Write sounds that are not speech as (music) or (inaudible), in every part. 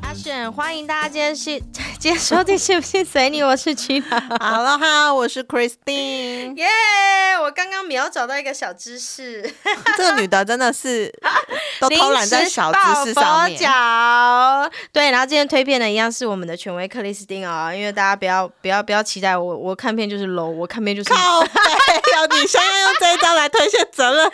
阿选，欢迎大家今天今天收听信不信随你，我是曲娜。好了哈，我是 Christine。耶我刚刚秒找到一个小知识，(laughs) 这个女的真的是都偷懒在小知识上面。(laughs) 对，然后今天推片的一样是我们的权威克里斯汀啊，因为大家不要不要不要期待我，我看片就是 low，我看片就是靠背哦，(laughs) 你现在用这一招来推卸责任，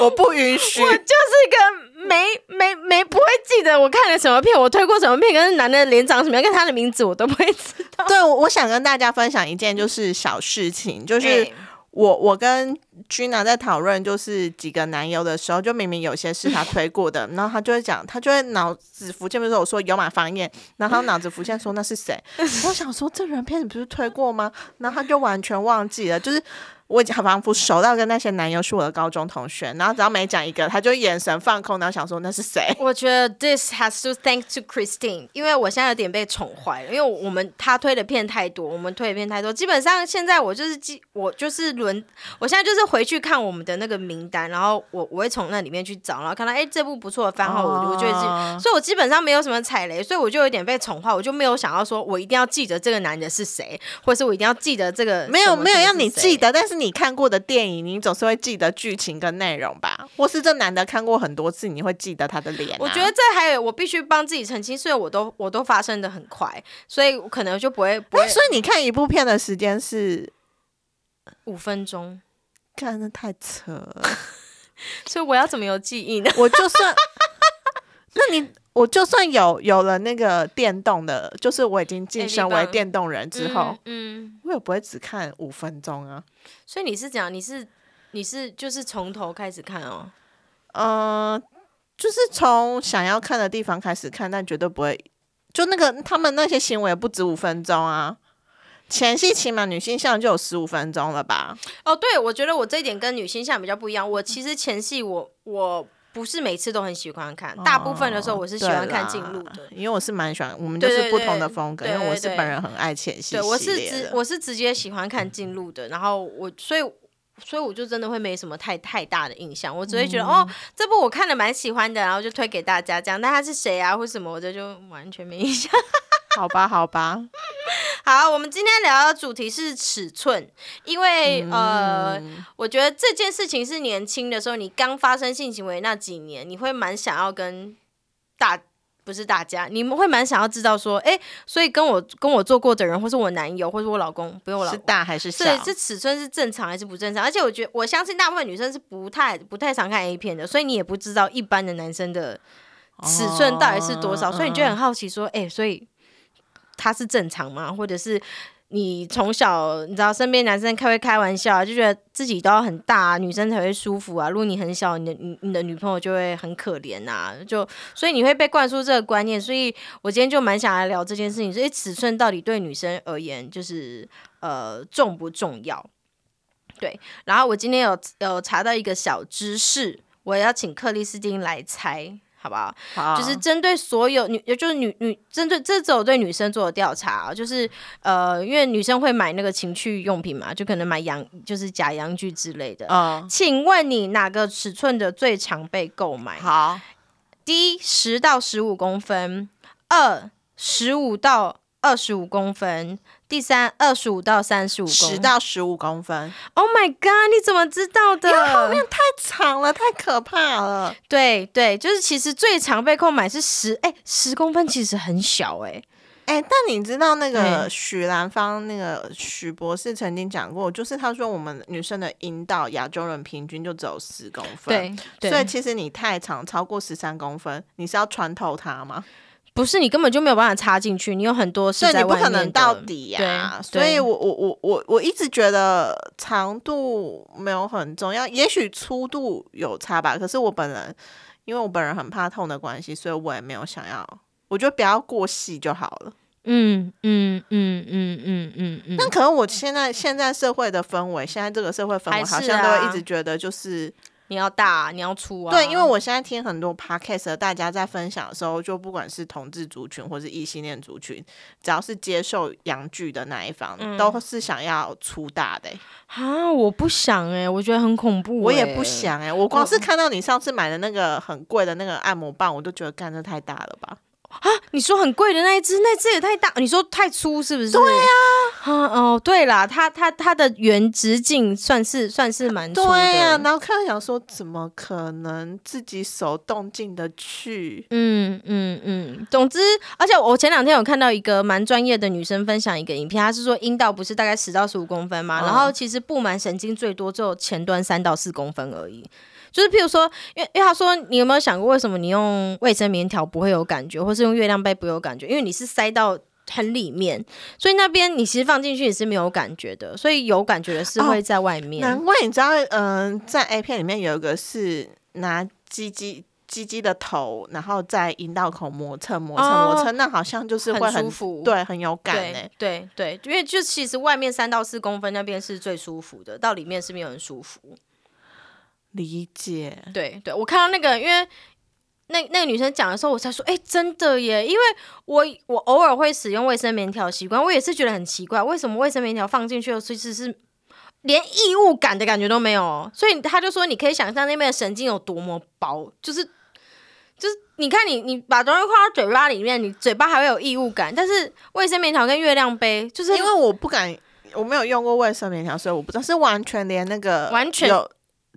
我不允许。我就是一个没没没不会记得我看了什么片，我推过什么片，跟男的脸长什么样，跟他的名字我都不会知道。对，我我想跟大家分享一件就是小事情，就是哎我我跟 Gina 在讨论就是几个男优的时候，就明明有些是他推过的，(laughs) 然后他就会讲，他就会脑子浮现，比如说我说有马方燕，然后他脑子浮现说那是谁，(laughs) 我想说这人片你不是推过吗？然后他就完全忘记了，就是。我已经仿佛熟到跟那些男优是我的高中同学，然后只要每讲一个，他就眼神放空，然后想说那是谁？我觉得 this has to thank to Christine，因为我现在有点被宠坏了，因为我们他推的片太多，我们推的片太多，基本上现在我就是记，我就是轮，我现在就是回去看我们的那个名单，然后我我会从那里面去找，然后看到哎这部不错的番号，我我就会记，哦所以我基本上没有什么踩雷，所以我就有点被宠坏，我就没有想要说我一定要记得这个男的是谁，或者是我一定要记得这个没有没有让什么是谁你记得，但是你看过的电影，你总是会记得剧情跟内容吧？或是这男的看过很多次，你会记得他的脸、啊？我觉得这还有，我必须帮自己澄清，所以我都我都发生的很快，所以我可能就不会不会哎，所以你看一部片的时间是，五分钟，看那太扯了。(laughs) 所以我要怎么有记忆呢？(laughs) 我就算，那你我就算有有了那个电动的，就是我已经晋升为电动人之后，嗯，嗯，我也不会只看五分钟啊。所以你是讲你是你是就是从头开始看哦，嗯、就是从想要看的地方开始看，但绝对不会，就那个他们那些行为不止五分钟啊。前戏起码女性向就有十五分钟了吧？哦，对，我觉得我这一点跟女性向比较不一样。我其实前戏我我不是每次都很喜欢看，大部分的时候我是喜欢看进入的。因为我是蛮喜欢，我们就是不同的风格，对因为我是本人很爱前戏对，我是直我是直接喜欢看进入的，然后我所以。所以我就真的会没什么太太大的印象，我只会觉得、嗯哦，这部我看了蛮喜欢的，然后就推给大家这样。但他是谁啊，或什么，我这就完全没印象。好吧，好吧，(laughs) 好，我们今天聊的主题是尺寸，因为、呃，嗯我觉得这件事情是年轻的时候，你刚发生性行为那几年，你会蛮想要跟大不是大家，你们会蛮想要知道说，哎、所以跟我跟我做过的人，或是我男友，或是我老公，不用我老是。大还是小？对，这尺寸是正常还是不正常？而且我觉得，我相信大部分女生是不太不太常看 A 片的，所以你也不知道一般的男生的尺寸到底是多少，哦所以你就很好奇说，哎、所以他是正常吗？或者是你从小你知道身边男生开会开玩笑，就觉得自己都要很大、女生才会舒服啊。如果你很小，你的你你的女朋友就会很可怜呐、就所以你会被灌输这个观念。所以我今天就蛮想来聊这件事情，所以尺寸到底对女生而言，就是呃重不重要？对，然后我今天有有查到一个小知识，我要请克里斯汀来猜，好不好？好就是针对所有女，也就是女女针对这只有对女生做的调查、就是呃，因为女生会买那个情趣用品嘛，就可能买洋就是假洋具之类的。嗯，请问你哪个尺寸的最常被购买？好，第一，十到十五公分；二，十五到二十五公分；第三，二十五到三十五公十。到十五公分，Oh my god！你怎么知道的？太长了，太可怕了。对对，就是其实最长被购买是十，哎，十公分其实很小哎、哎、但你知道那个嗯许兰芳那个许博士曾经讲过，就是他说我们女生的阴道亚洲人平均就只有十公分，对，所以，其实你太长，超过十三公分，你是要穿透它吗？不是你根本就没有办法插进去，你有很多是所以你不可能到底呀、所以我我我我我一直觉得长度没有很重要，也许粗度有差吧。可是我本人，因为我本人很怕痛的关系，所以我也没有想要，我觉得不要过细就好了。嗯嗯嗯嗯嗯嗯嗯，那可能我现在现在社会的氛围，现在这个社会氛围好像都一直觉得就是你要大，你要粗啊。对，因为我现在听很多 podcast，大家在分享的时候，就不管是同志族群或是异性恋族群，只要是接受阳具的那一方，嗯都是想要粗大的欸、啊，我不想哎、我觉得很恐怖、我也欸不。想哎、我光是看到你上次买的那个很贵的那个按摩棒，我都觉得干这太大了吧？你说很贵的那一只，那只也太大，你说太粗是不是？对呀、啊，哦，对啦，它它它的圆直径算是算是蛮粗的。对呀、然后看到想说，怎么可能自己手动进得去？嗯嗯嗯，总之，而且我前两天有看到一个蛮专业的女生分享一个影片，她是说阴道不是大概十到十五公分嘛，嗯然后其实布满神经最多就前端三到四公分而已。就是譬如说，因为因为他说，你有没有想过为什么你用卫生棉条不会有感觉，或是用月亮杯不会有感觉？因为你是塞到。很里面，所以那边你其实放进去也是没有感觉的，所以有感觉的是会在外面。难怪你知道，嗯、在 A 片里面有一个是拿鸡鸡。鸡鸡的头，然后在阴道口磨蹭、磨蹭、哦磨蹭，那好像就是会很舒服对，很有感欸呢、对对对，因为就其实外面三到四公分那边是最舒服的，到里面是没有很舒服。理解，对对，我看到那个，因为那那个女生讲的时候，我才说，哎、真的耶！因为我我偶尔会使用卫生棉条习惯，我也是觉得很奇怪，为什么卫生棉条放进去的其实是连异物感的感觉都没有哦？所以他就说，你可以想象那边的神经有多么薄，就是就是你看你你把东西放到嘴巴里面，你嘴巴还会有异物感，但是卫生棉条跟月亮杯就是因为我不敢，我没有用过卫生棉条，所以我不知道是完全连那个完全有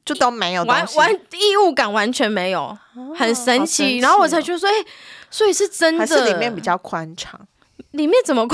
就都没有完完异物感完全没有，很神好奇。神然后我才觉得说，哎、所以是真的，还是里面比较宽敞。里面怎么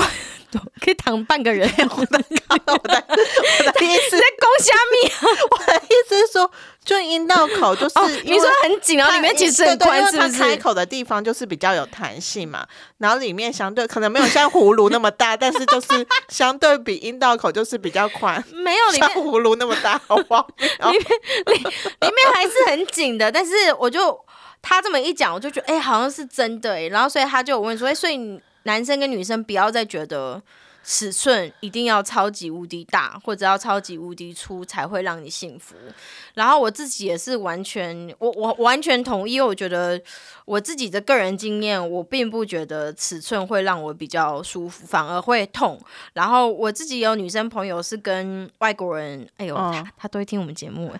快可以躺半个人？(laughs) 我的我的 (laughs) 我的意思在，攻虾米 (laughs) 我的意思是说，就阴道口就是哦，你说很紧，然后里面其实很宽，是不对对因为它开？口的地方就是比较有弹性嘛，然后里面相对可能没有像葫芦那么大，但是就是相对比阴道口就是比较宽，没有，里像面葫芦那么大，好不好？然后里面还是很紧的，但是我就他这么一讲，我就觉得哎、好像是真的哎、然后所以他就有问说，哎、所以你男生跟女生不要再觉得尺寸一定要超级无敌大，或者要超级无敌粗才会让你幸福。然后我自己也是完全，我我我完全同意，因为我觉得我自己的个人经验，我并不觉得尺寸会让我比较舒服，反而会痛。然后我自己有女生朋友是跟外国人，哎呦，嗯他他都会听我们节目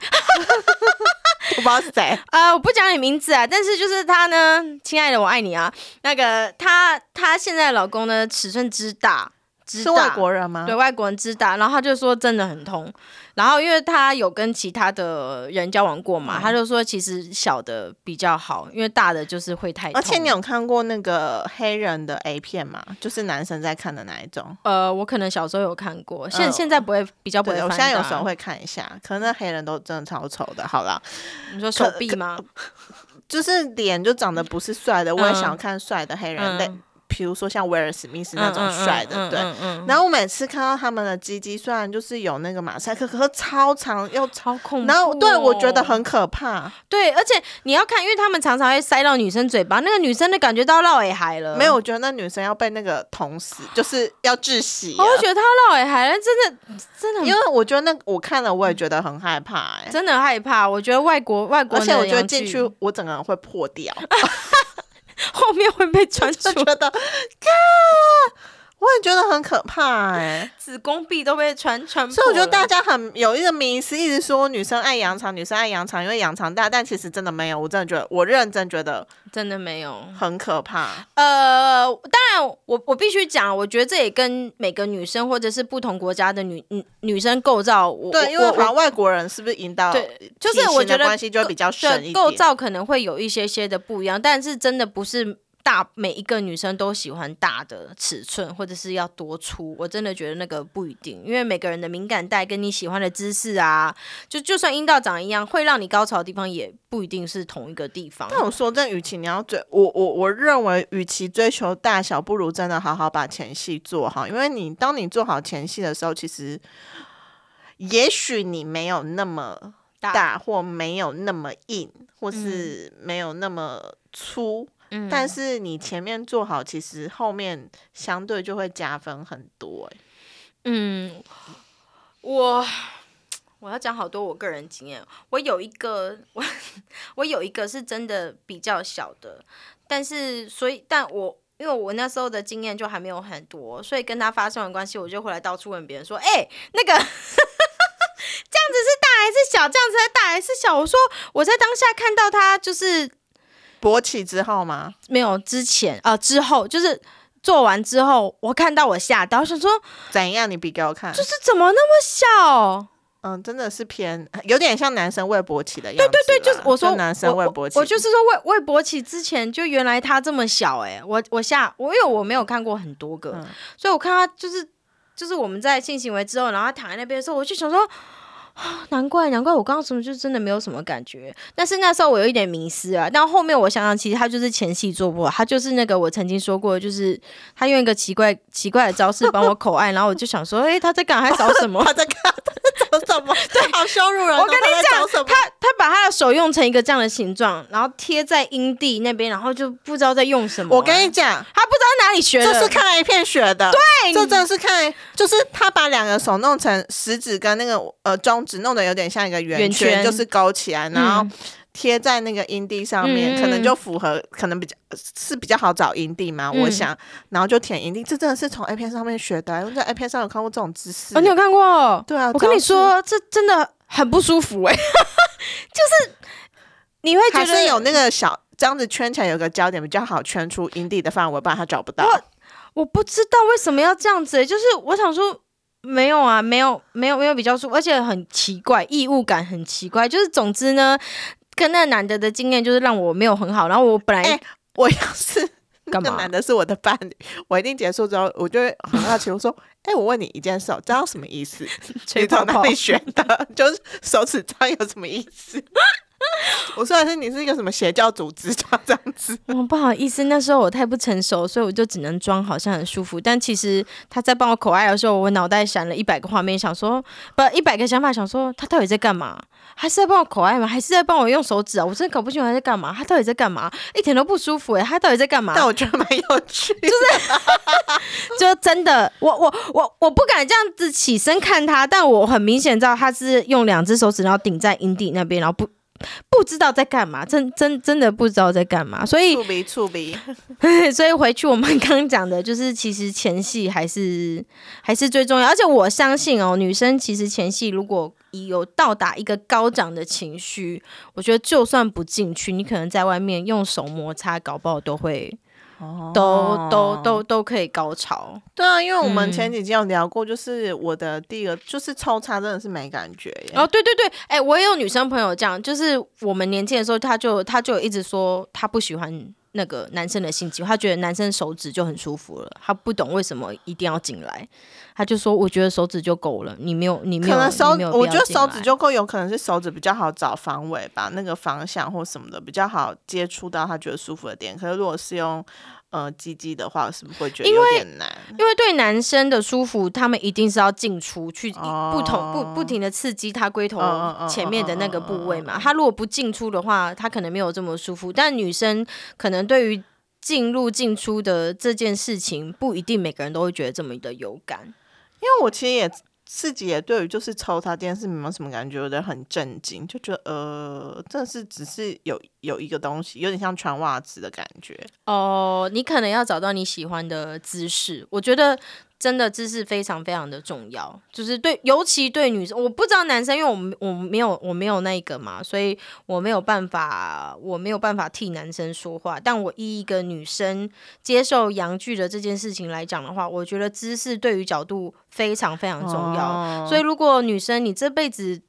哎。我不知道是谁，(laughs) 呃，我不讲你名字啊，但是就是她呢，亲爱的，我爱你啊。那个她，她现在的老公呢，尺寸之大，之是外大国人吗？对外国人之大，然后他就说真的很痛，然后因为他有跟其他的人交往过嘛，嗯他就说其实小的比较好，因为大的就是会太痛。而且你有看过那个黑人的 A 片吗？就是男生在看的那一种。呃，我可能小时候有看过，现、嗯现在不会比较不会，我现在有时候会看一下，可能那黑人都真的超丑的。好啦，你说手臂吗？就是脸就长得不是帅的，我也嗯想要看帅的黑人，比如说像威尔史密斯那种帅的，对。嗯嗯然后我每次看到他们的鸡鸡，虽然就是有那个马赛克，可是超长又超，超恐怖、哦。然后对我觉得很可怕。对，而且你要看，因为他们常常会塞到女生嘴巴，那个女生的感觉到绕尾孩了。没有，，我觉得那女生要被那个捅死，(gasps) 就是要窒息了我会觉得她绕尾孩了，真的真的因为我觉得那我看了，我也觉得很害怕、哎，真的害怕。我觉得外国外国而且我觉得进去我整个人会破掉，(laughs) 后面会被传出就觉得，嘎，我也觉得很可怕、哎。(laughs) 子宫壁都被穿穿破。所以我觉得大家很有一个迷思，一直说女生爱羊肠，女生爱羊肠，因为羊肠大，但其实真的没有。我真的觉得，我认真觉得真的没有。很可怕。呃，当然我我必须讲，我觉得这也跟每个女生或者是不同国家的女女女生构造，我对，因为好像外国人是不是引导对就是我觉得关系就会比较深一点。构造可能会有一些些的不一样，但是真的不是大每一个女生都喜欢大的尺寸，或者是要多粗。我真的觉得那个不一定，因为每个人的敏感带跟你喜欢的姿势啊，就就算阴道长一样，会让你高潮的地方也不一定是同一个地方。但我说真的，与其你要追我我我认为，与其追求大小，不如真的好好把前戏做好。因为你当你做好前戏的时候，其实也许你没有那么大大，或没有那么硬，或是没有那么粗，嗯但是你前面做好，其实后面相对就会加分很多、欸。嗯，我我我要讲好多我个人经验。我有一个，我我有一个是真的比较小的，但是所以，但我因为我那时候的经验就还没有很多，所以跟他发生完关系，我就回来到处问别人说：“哎、那个 (laughs) 这样子是大还是小？这样子是大还是小？”我说我在当下看到他就是勃起之后吗？没有之前啊、呃之后就是做完之后，我看到我吓到，想说怎样？你比给我看。就是怎么那么小？嗯，真的是偏有点像男生未勃起的样子对。对对，就是我说男生我我喂勃起，我就是说未未勃起之前，就原来他这么小哎、我我下我因为我没有看过很多个，嗯所以我看他就是就是我们在性行为之后，然后他躺在那边的时候，我就想说。啊难怪，难怪我刚刚什么就真的没有什么感觉，但是那时候我有一点迷失啊。但后面我想想，其实他就是前戏做不好，他就是那个我曾经说过，就是他用一个奇怪奇怪的招式帮我口 (laughs) 爱，然后我就想说，诶，他在干嘛？他找什么？(laughs) 他在干他在找什么？(laughs) 对，好羞辱人哦。我跟你他在找什么？手用成一个这样的形状，然后贴在阴蒂那边，然后就不知道在用什么。我跟你讲，他不知道哪里学的，这是看了一片学的。对这真的是看，就是他把两个手弄成食指跟那个呃中指弄得有点像一个圆圆圈就是勾起来，然后嗯贴在那个阴蒂上面，嗯可能就符合，可能比较是比较好找阴蒂嘛，嗯我想，然后就舔阴蒂，这真的是从 A 片上面学的，我在 A 片上有看过这种姿势。哦，你有看过？对啊，我跟你，说，这真的很不舒服哎、(laughs) 就是你会觉得有那个小这样子圈起来有个焦点比较好圈出营地的范围，不然他找不到。我我不知道为什么要这样子、欸，就是我想说。没有啊，没有，没有，没有比较舒服，而且很奇怪，异物感很奇怪。就是总之呢，跟那个男的的经验就是让我没有很好。然后我本来、哎我要是那干嘛个男的是我的伴侣，我一定结束之后，我就会很好奇，我说：“哎、我问你一件事哦，这样什么意思？你从哪里学的？就是手指张有什么意思？” (laughs) 我说的是你是一个什么邪教组织，就要这样子。(laughs) 我不好意思，那时候我太不成熟，所以我就只能装好像很舒服。但其实他在帮我口爱的时候，我脑袋闪了一百个画面，想说不一百个想法，想说他到底在干嘛？还是在帮我口爱吗？还是在帮我用手指啊？我真的搞不清楚他在干嘛。他到底在干嘛？一点都不舒服诶、他到底在干嘛？但我觉得蛮有趣，就是 (laughs) 就真的，我我我我不敢这样子起身看他，但我很明显知道他是用两只手指，然后顶在阴蒂那边，然后不不知道在干嘛，真真真的不知道在干嘛，所以触鼻触鼻。(laughs) 所以回去我们刚刚讲的，就是其实前戏还是还是最重要，而且我相信哦，女生其实前戏如果有到达一个高涨的情绪，我觉得就算不进去，你可能在外面用手摩擦，搞不好都会都都都都可以高潮。对啊，因为我们嗯前几集有聊过，就是我的第一个就是抽插真的是没感觉耶。哦，对对对，哎、我也有女生朋友这样，就是我们年轻的时候，她就她就一直说她不喜欢那个男生的性器，他觉得男生手指就很舒服了，他不懂为什么一定要进来，他就说我觉得手指就够了，你没有你没有，可能手我觉得手指就够，有可能是手指比较好找方位吧，那个方向或什么的比较好接触到他觉得舒服的点。可是如果是用呃鸡鸡的话，是不是会觉得有点难？因为对男生的舒服，他们一定是要进出去哦不同不不停的刺激他龟头前面的那个部位嗯嘛。他如果不进出的话，他可能没有这么舒服。但女生可能对于进入进出的这件事情，不一定每个人都会觉得这么的有感。因为我其实也自己也对于就是抽他这件事没有什么感觉，有点很震惊，就觉得呃，真的是只是有有一个东西，有点像穿袜子的感觉。哦，你可能要找到你喜欢的姿势，我觉得真的姿势非常非常的重要，就是对，尤其对女生，我不知道男生，因为我们我没有我没有那个嘛，所以我没有办法，我没有办法替男生说话。但我以一个女生接受阳具的这件事情来讲的话，我觉得姿势对于角度非常非常重要。哦所以如果女生你这辈子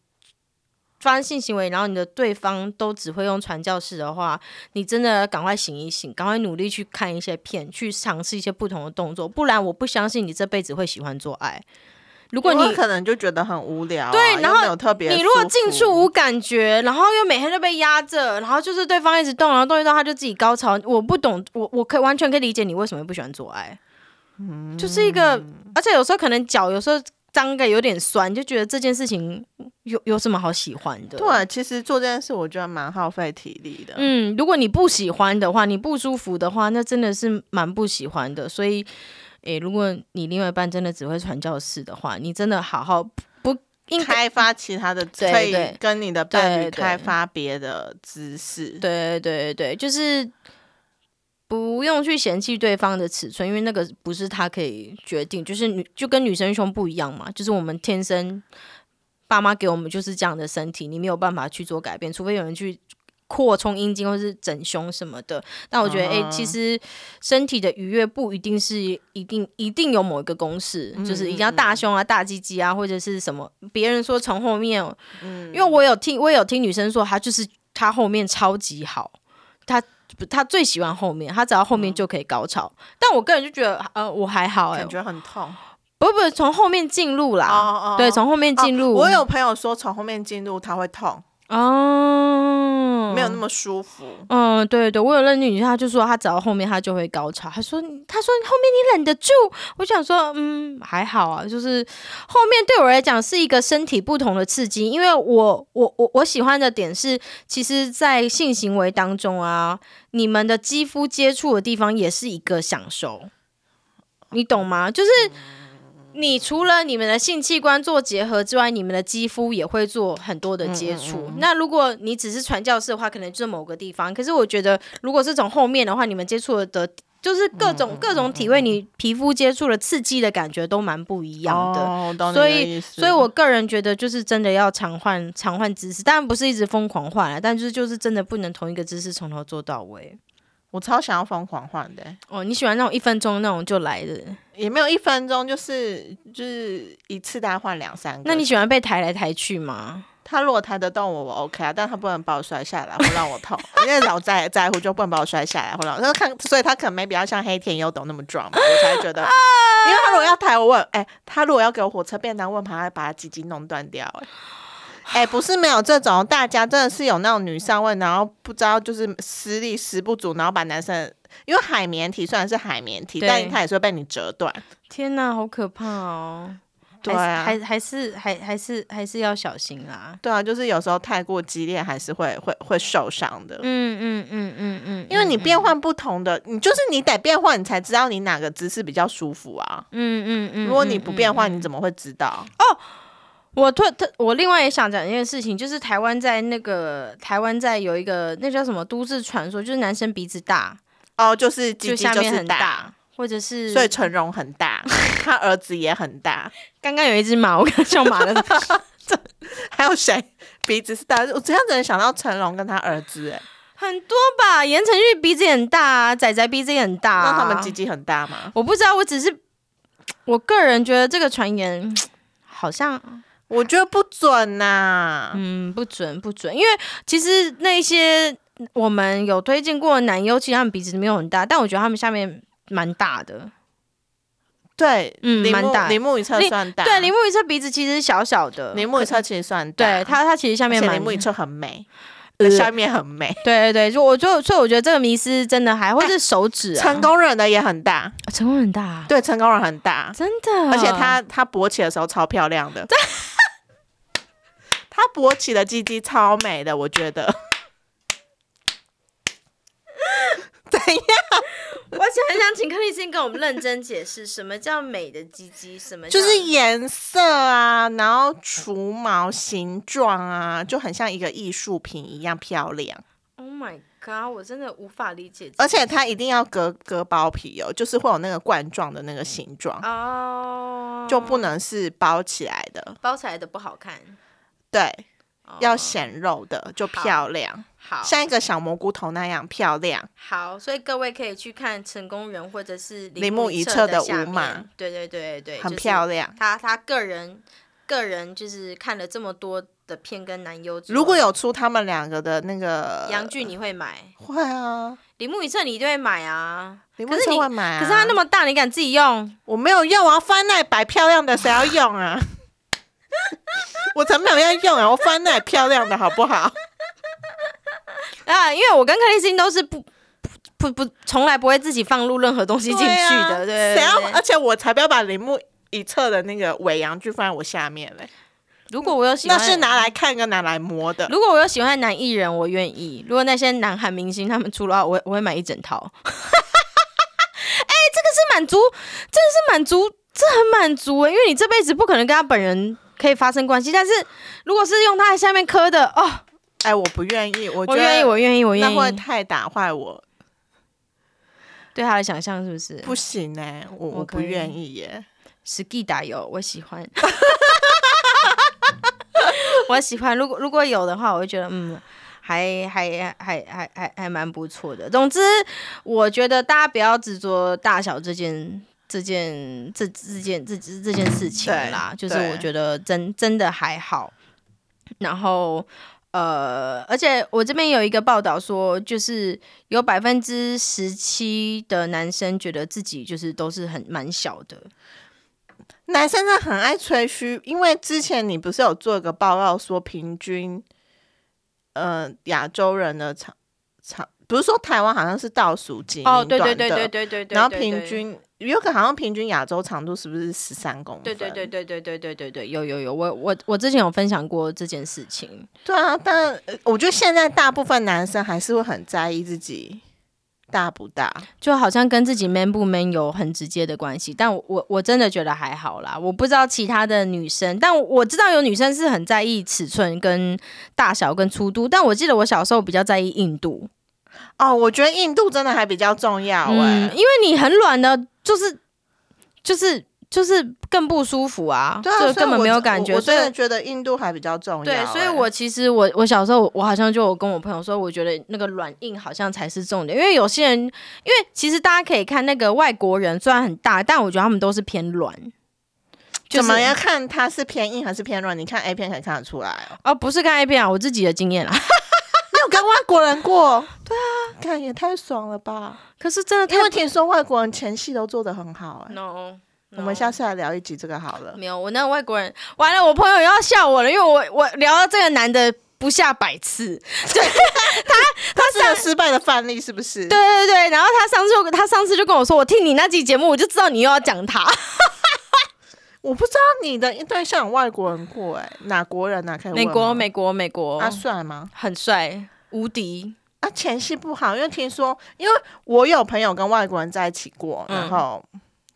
发生性行为，然后你的对方都只会用传教士的话，你真的赶快醒一醒，赶快努力去看一些片，去尝试一些不同的动作，不然我不相信你这辈子会喜欢做爱。如果你可能就觉得很无聊啊、对然后你如果进出无感觉，然后又每天都被压着，然后就是对方一直动，然后动一动他就自己高潮，我不懂，我我可以完全可以理解你为什么不喜欢做爱，嗯就是一个，而且有时候可能脚有时候脏个有点酸，就觉得这件事情有有什么好喜欢的？对，其实做这件事我觉得蛮耗费体力的。嗯，如果你不喜欢的话，你不舒服的话，那真的是蛮不喜欢的。所以，诶，如果你另外一半真的只会传教士的话，你真的好好不应该开发其他的，对可以跟你的伴侣对对开发别的姿势。对对对，就是不用去嫌弃对方的尺寸，因为那个不是他可以决定，就是女就跟女生胸不一样嘛，就是我们天生爸妈给我们就是这样的身体，你没有办法去做改变，除非有人去。扩充阴茎或是整胸什么的，但我觉得，哎、嗯其实身体的愉悦不一定是一定一定有某一个公式，就是一定要大胸啊、大鸡鸡啊，或者是什么。别人说从后面，嗯因为我有听，我有听女生说，她就是她后面超级好，她她最喜欢后面，他只要后面就可以高潮。但我个人就觉得，呃，我还好哎、感觉很痛。不不，从后面进入啦，哦对，从后面进入。我有朋友说从后面进入他会痛，哦，没有那么舒服。嗯，对对，我有认识女生，她就说她走到后面她就会高潮。她说，她说后面你忍得住？我想说，嗯，还好啊，就是后面对我来讲是一个身体不同的刺激，因为我我我我喜欢的点是，其实，在性行为当中啊，你们的肌肤接触的地方也是一个享受，你懂吗？就是。你除了你们的性器官做结合之外，你们的肌肤也会做很多的接触。那如果你只是传教士的话，可能就是某个地方。可是我觉得，如果是从后面的话，你们接触的就是各种、各种体位，你皮肤接触了刺激的感觉都蛮不一样的。所以所以我个人觉得，就是真的要常换常换姿势，当然不是一直疯狂换啊，但就是就是真的不能同一个姿势从头做到尾。我超想要疯狂换的，哦，你喜欢那种一分钟那种就来的？也没有一分钟，就是就是一次大概换两三个。那你喜欢被抬来抬去吗？他如果抬得动我，我 OK 啊，但他不能把我摔下来，会让我痛。(laughs) 因为老在在乎，就不能把我摔下来，会让我。那看，所以他可能没比较像黑田优斗那么壮嘛，我才觉得。(laughs) 因为他如果要抬我，问哎、他如果要给我火车便当，我很怕他把他鸡鸡弄断掉、哎。(laughs) 哎、不是没有这种，大家真的是有那种女上位，然后不知道就是实力实不足，然后把男生，因为海绵体虽然是海绵体，对但它也是会被你折断。天哪，好可怕哦！对啊还是还还是还还是还是要小心啊。对啊，就是有时候太过激烈，还是会会会受伤的。嗯嗯嗯嗯嗯，因为你嗯变换不同的，你就是你得变换，你才知道你哪个姿势比较舒服啊。嗯嗯嗯，如果你不变换，嗯你怎么会知道？我特特，我另外也想讲一件事情，就是台湾在那个台湾在有一个那叫什么都市传说，就是男生鼻子大，哦，就是鸡就鸡就是下面很大，或者是所以陈荣很大，(laughs) 他儿子也很大，刚刚有一只马，我刚笑马的，(laughs) 还有谁鼻子是大？我这样子能想到成龙跟他儿子，哎，很多吧。言承旭鼻子也很大啊，仔仔鼻子也很大、啊，那他们鸡鸡很大吗？我不知道，我只是我个人觉得这个传言好像我觉得不准呐、嗯不准不准，因为其实那些我们有推荐过的男优，其实他们鼻子没有很大，但我觉得他们下面蛮大的。对，嗯蛮大。铃木一侧算大，对，铃木一侧鼻子其实小小的，铃木一侧其实算大，对他，他其实下面蛮且铃木一侧很美，呃下面很美。对对对，就我就所以我觉得这个迷思真的还或是手指啊，成功人的也很大，成功很大，啊。对，成功人很大，真的，而且他他勃起的时候超漂亮的，他勃起的鸡鸡超美的，我觉得。(laughs) 怎样？我想很想请克里斯汀跟我们认真解释什么叫美的鸡鸡，什么就是颜色啊，然后除毛形状啊，就很像一个艺术品一样漂亮。Oh my god！我真的无法理解而且它一定要割割包皮哦，就是会有那个冠状的那个形状，哦，就不能是包起来的。包起来的不好看，对，哦要显肉的就漂亮，好像一个小蘑菇头那样漂亮。好，所以各位可以去看成功人或者是铃木一一侧的的下舞马面，对对对对，很就是漂亮他他个人个人就是看了这么多的片跟男优之后，如果有出他们两个的那个洋剧，你会买？会啊，铃木一侧你一定会买啊。铃木可是你车会买啊。可是它那么大，你敢自己用？我没有用啊，翻那摆漂亮的谁要用啊？我才没有要用啊，我翻那漂亮的好不好？(laughs) 啊，因为我跟克里斯汀都是不不不不，从来不会自己放入任何东西进去的，对啊谁要？而且我才不要把铃木一侧的那个尾阳具放在我下面嘞，如果我有喜欢，那是拿来看跟拿来摸的。如果我有喜欢的男艺人，我愿意。如果那些男韩明星他们出的话，我会我会买一整套。(laughs) 哎、这个是满足，这个是满足，这很满足哎、因为你这辈子不可能跟他本人可以发生关系。但是如果是用它的下面磕的，哦，哎，我不愿意，我我愿意，我愿意，我愿那会。太打坏我，对他的想象是不是？不行哎、我我不愿意耶。实际打有，我喜欢。(laughs) 我喜欢，如果如果有的话，我会觉得嗯，还还还还还还蛮不错的。总之，我觉得大家不要执着大小这件这件这这件这这这件事情啦，就是我觉得真真的还好。然后呃，而且我这边有一个报道说，就是有百分之十七的男生觉得自己就是都是很蛮小的。男生真的很爱吹嘘，因为之前你不是有做一个报告说平均，呃，亚洲人的长长，不是说台湾好像是倒数几哦，对对对对对对对，然后平均有可能好像平均亚洲长度是不是十三公分？对对对对对对对对对，有有有，我我我之前有分享过这件事情，对啊，但呃我觉得现在大部分男生还是会很在意自己大不大。就好像跟自己 man 不 man 有很直接的关系，但我我我真的觉得还好啦，我不知道其他的女生，但我知道有女生是很在意尺寸跟大小跟粗度，但我记得我小时候比较在意硬度，哦，我觉得硬度真的还比较重要哎、嗯，因为你很软的，就是就是就是更不舒服啊，对啊，就根本没有感觉，我我真的觉得硬度还比较重要、对，所以哎我其实我我小时候我好像就有跟我朋友说，我觉得那个软硬好像才是重点，因为有些人，因为其实大家可以看那个外国人虽然很大，但我觉得他们都是偏软，就是怎么要看它是偏硬还是偏软？你看 A 片可以看得出来哦。哦，不是看 A 片啊，我自己的经验啦。你有跟外国人过？(laughs) 对啊，看也太爽了吧！可是真的因太为听说外国人前戏都做得很好、哎、no，我们下次来聊一集这个好了。没有我那个外国人完了，我朋友又要笑我了，因为我我聊到这个男的不下百次，(laughs) 他他是个失败的范例，是不是？对对对，然后他上次就他上次就跟我说，我听你那集节目，我就知道你又要讲他。我不知道你的对象有外国人过、哎，哪国人啊？可以美国，美国，美国，他帅吗？很帅，无敌。啊，前戏不好，因为听说，因为我有朋友跟外国人在一起过，嗯然后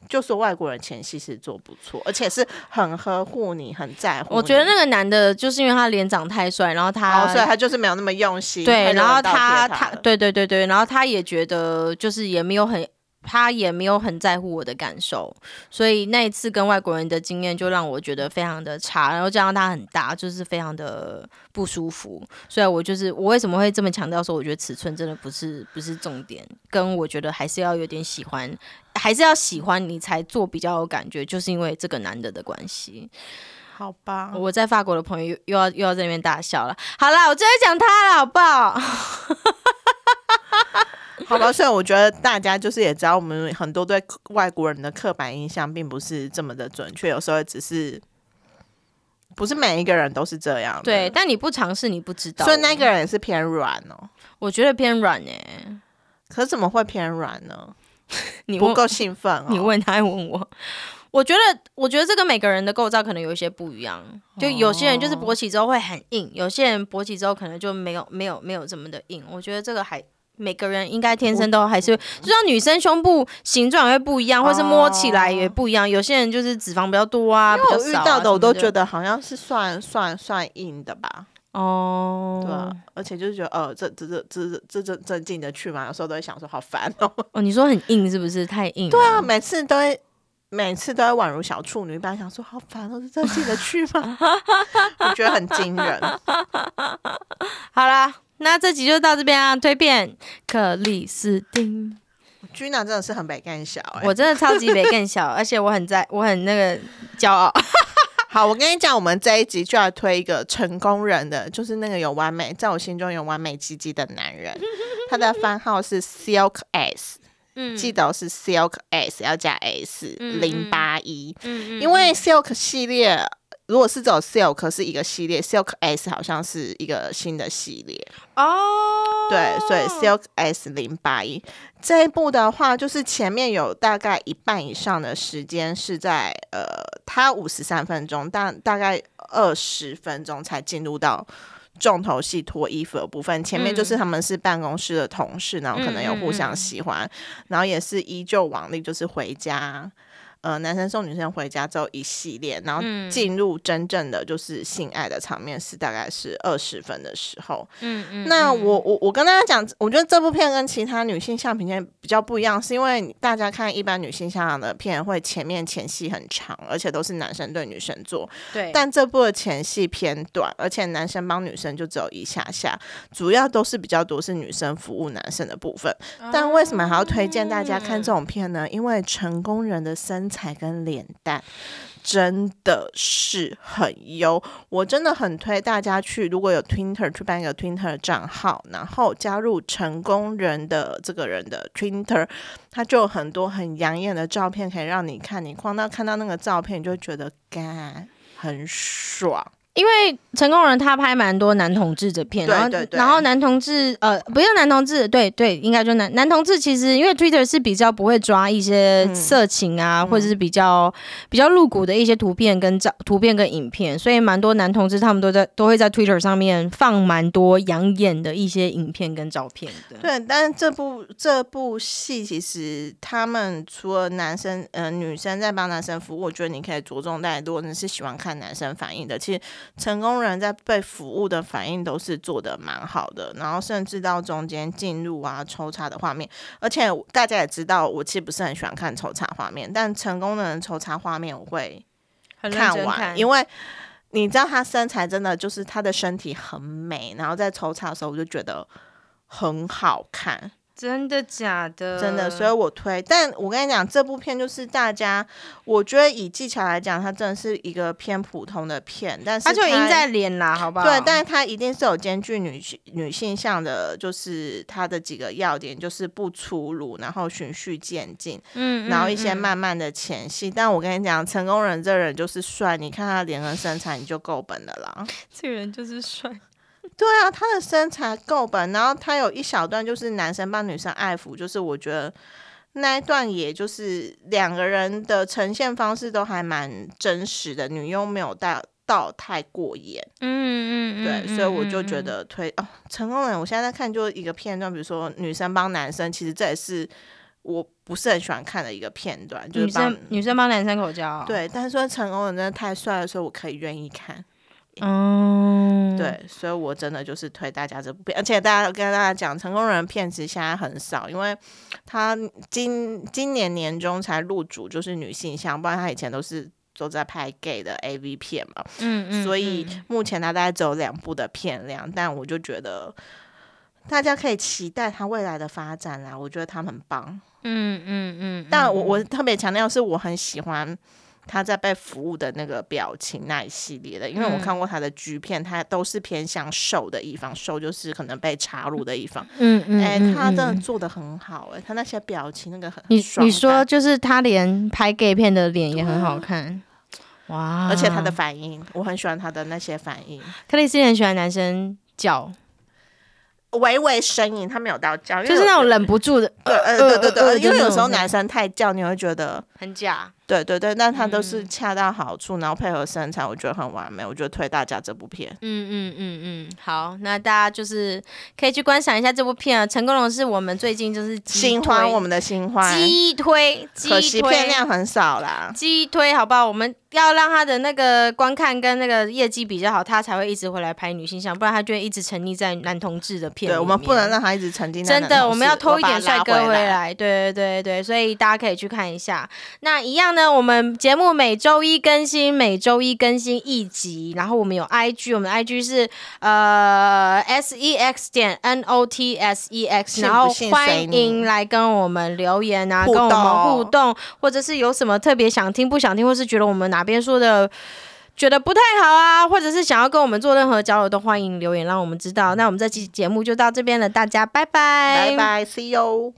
就说外国人前戏是做不错，而且是很呵护你，很在乎。我觉得那个男的，就是因为他脸长太帅，然后他、哦，所以他就是没有那么用心。对，然后他他对对对对，然后他也觉得就是也没有很。他也没有很在乎我的感受，所以那一次跟外国人的经验就让我觉得非常的差，然后加上他很大，就是非常的不舒服。所以我就是我为什么会这么强调说，我觉得尺寸真的不是不是重点，跟我觉得还是要有点喜欢，还是要喜欢你才做比较有感觉，就是因为这个男的的关系。好吧，我在法国的朋友又又要又要在那边大笑了。好啦，我就在讲他了，好不好？好吧，所以我觉得大家就是也知道，我们很多对外国人的刻板印象并不是这么的准确，有时候只是不是每一个人都是这样的。对，，但你不尝试，你不知道。所以那个人也是偏软哦。我觉得偏软哎、可是怎么会偏软呢？你不够兴奋哦。你问他，还问我。我觉得，我觉得这跟每个人的构造可能有一些不一样。就有些人就是勃起之后会很硬，有些人勃起之后可能就没有没有没有这么的硬。我觉得这个还每个人应该天生都还是，就像女生胸部形状也会不一样，或是摸起来也不一样。有些人就是脂肪比较多啊，比较少、啊。我遇到的我都觉得得好像是算算算硬的吧，哦，对啊，而且就是觉得呃，这这这这这这这进得去吗？有时候都会想说好烦哦。哦，你说很硬是不是？太硬？对啊，，每次都会每次都会宛如小处女一般，想说好烦哦，这进得去吗？(laughs) 我觉得很惊人。(laughs) 好啦，那这集就到这边啊。推荐克里斯汀，Gina 真的是很北干小哎、我真的超级北更小，(laughs) 而且我很在，我很那个骄傲。(laughs) 好，我跟你讲，我们这一集就要推一个成功人的，就是那个有完美，在我心中有完美鸡鸡的男人，(laughs) 他的番号是 Silk S，嗯记得是 Silk S 要加 S 嗯零八一，嗯因为 Silk 系列。如果是走 Silk 是一个系列，Silk S 好像是一个新的系列，哦，对，所以 Silk S 零八一这一部的话，就是前面有大概一半以上的时间是在呃，它五十三分钟，但大概二十分钟才进入到重头戏脱衣服的部分。前面就是他们是办公室的同事，然后可能有互相喜欢，然后也是依旧往例，就是回家。呃男生送女生回家之后一系列，然后嗯进入真正的就是性爱的场面是大概是二十分的时候。嗯嗯那我我我跟大家讲，我觉得这部片跟其他女性向片片比较不一样，是因为大家看一般女性向的片会前面前戏很长，而且都是男生对女生做，对，但这部的前戏偏短，而且男生帮女生就只有一下下，主要都是比较多是女生服务男生的部分。但为什么还要推荐大家看这种片呢？因为成功人的身材跟脸蛋。真的是很优，我真的很推大家去，如果有 Twitter 去办一个 Twitter 账号，然后加入成功人的这个人的 Twitter，他就有很多很养眼的照片可以让你看，你光到看到那个照片，你就觉得干很爽。因为成功人他拍蛮多男同志的片，然后然后男同志呃不用男同志，对对，应该就男男同志其实因为 Twitter 是比较不会抓一些嗯色情啊，或者是比较比较露骨的一些图片跟照图片跟影片，所以蛮多男同志他们都在都会在 Twitter 上面放蛮多养眼的一些影片跟照片的。对，但是这部这部戏其实他们除了男生呃女生在帮男生服务，我觉得你可以着重在，如果你是喜欢看男生反应的，其实成功人在被服务的反应都是做的蛮好的，然后甚至到中间进入啊抽查的画面，而且大家也知道，我其实不是很喜欢看抽查画面，但成功的人抽查画面我会看完，看，因为你知道他身材真的就是他的身体很美，然后在抽插的时候我就觉得很好看。真的假的？真的，所以我推。但我跟你讲，这部片就是大家，我觉得以技巧来讲，它真的是一个偏普通的片，但是它就赢在脸啦，好不好？对，但是它一定是有兼具女性女性向的，就是它的几个要点，就是不粗鲁，然后循序渐进，嗯，嗯然后一些嗯慢慢的前戏。但我跟你讲，成功人这人就是帅，你看他脸跟身材，你就够本的啦。这个人就是帅。(laughs) 对啊，他的身材够本，然后他有一小段就是男生帮女生爱抚，就是我觉得那一段也就是两个人的呈现方式都还蛮真实的，女优没有到到太过演，嗯嗯对，所以我就觉得推哦，成功人，我现在在看就一个片段，比如说女生帮男生，其实这也是我不是很喜欢看的一个片段，就是女生女生帮男生口交，，对，但是说成功人真的太帅了，所以我可以愿意看。嗯，对，所以我真的就是推大家这部片，而且大家跟大家讲，成功人片其实现在很少，因为他今今年年中才入主，就是女性向，不然他以前都是都在拍 gay 的 AV 片嘛，嗯嗯，所以嗯。目前他大概只有两部的片量，但我就觉得大家可以期待他未来的发展啦，我觉得他很棒。嗯嗯嗯，但我我特别强调是我很喜欢他在被服务的那个表情那一系列的，因为我嗯。看过他的剧片，他都是偏向瘦的一方，瘦就是可能被插入的一方。嗯嗯，哎、嗯他真的嗯。做的很好、哎，他那些表情那个很你你说就是他连拍 gay 片的脸也很好看，哇！而且他的反应，我很喜欢他的那些反应，克里斯也很喜欢男生叫，微微呻吟，他没有到叫，就是那种忍不住的，对，呃，对对对，呃因为有时候男男生太叫，你会觉得，很假，对对对，但他都是嗯恰到好处，然后配合身材，我觉得很完美，我觉得推大家这部片。嗯嗯嗯嗯，好，那大家就是可以去观赏一下这部片啊。成功龙是我们最近就是激新欢，我们的新欢，激推，激 (laughs) 可惜推片量很少啦。(laughs) 激推，好不好？我们要让他的那个观看跟那个业绩比较好，他才会一直回来拍女性向，不然他就会一直沉溺在男同志的片对，我。们不能让他一直沉浸在真的，我们要偷一点帅哥回来。来，对对对对，所以大家可以去看一下。那一样呢，我们节目每周一更新，每周一更新一集，然后我们有 IG，我们的 IG 是呃 S E X 点 N O T S E X，然后欢迎来跟我们留言啊，跟我们互动，或者是有什么特别想听不想听，或是觉得我们哪边说的。觉得不太好啊，或者是想要跟我们做任何交流，都欢迎留言让我们知道。那我们这期节目就到这边了，大家拜拜，拜拜，See you。